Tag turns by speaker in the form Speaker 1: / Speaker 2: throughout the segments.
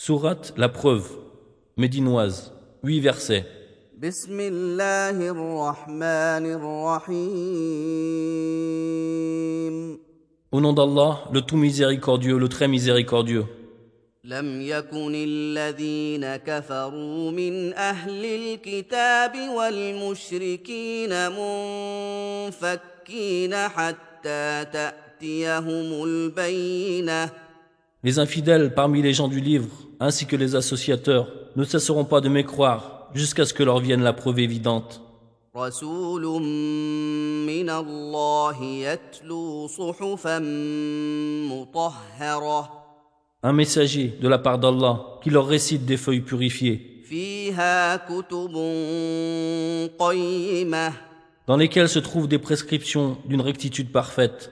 Speaker 1: Sourate La Preuve, médinoise, 8 versets.
Speaker 2: بسم الله الرحمن الرحيم
Speaker 1: Au nom d'Allah, le tout miséricordieux, le très miséricordieux.
Speaker 2: لم يكن الذين كفروا من أهل الكتاب والمشركين منفكين حتى تأتيهم البينة
Speaker 1: les infidèles parmi les gens du livre, ainsi que les associateurs, ne cesseront pas de mécroire jusqu'à ce que leur vienne la preuve évidente. Un messager de la part d'Allah qui leur récite des feuilles purifiées dans lesquelles se trouvent des prescriptions d'une rectitude parfaite.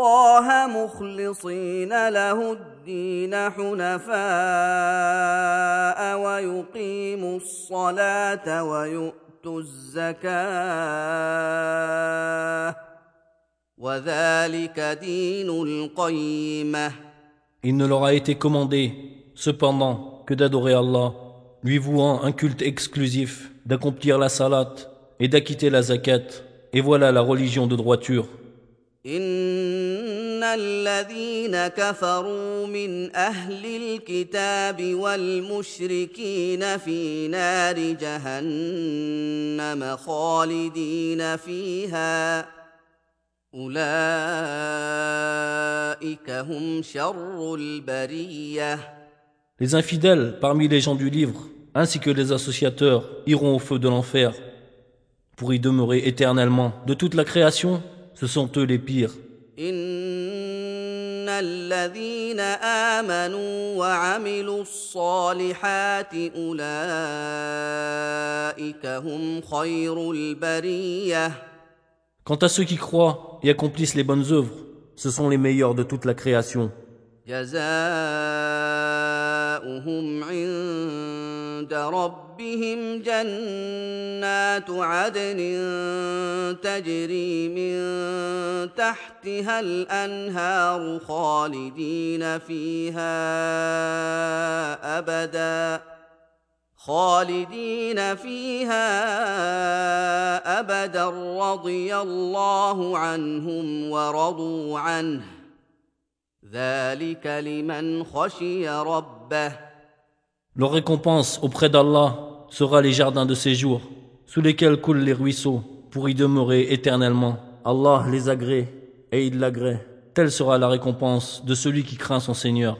Speaker 2: الله مخلصين له الدين حنفاء ويقيموا الصلاه ويؤتوا الزكاه وذلك دين القيمه
Speaker 1: Il ne leur a été commandé, cependant, que d'adorer Allah, lui vouant un culte exclusif, d'accomplir la salat et d'acquitter la zakat. Et voilà la religion de droiture.
Speaker 2: ان الذين كفروا من اهل الكتاب والمشركين في نار جهنم خالدين فيها اولئك هم شر البريه
Speaker 1: Les infidèles parmi les gens du livre, ainsi que les associateurs, iront au feu de l'enfer pour y demeurer éternellement. De toute la création, ce sont eux les pires.
Speaker 2: ان الذين امنوا وعملوا الصالحات اولئك هم خير البريه
Speaker 1: Quant à ceux qui croient et accomplissent les bonnes œuvres, ce sont les meilleurs de toute la création.
Speaker 2: جزاؤهم عند ربهم جنات عدن تجري من تحتها الأنهار خالدين فيها أبدا خالدين فيها أبدا. رضي الله عنهم ورضوا عنه. ذلك لمن خشي ربه.
Speaker 1: Leur récompense auprès d'Allah sera les jardins de séjour, sous lesquels coulent les ruisseaux, pour y demeurer éternellement. Allah les agrée et il l'agrée. Telle sera la récompense de celui qui craint son Seigneur.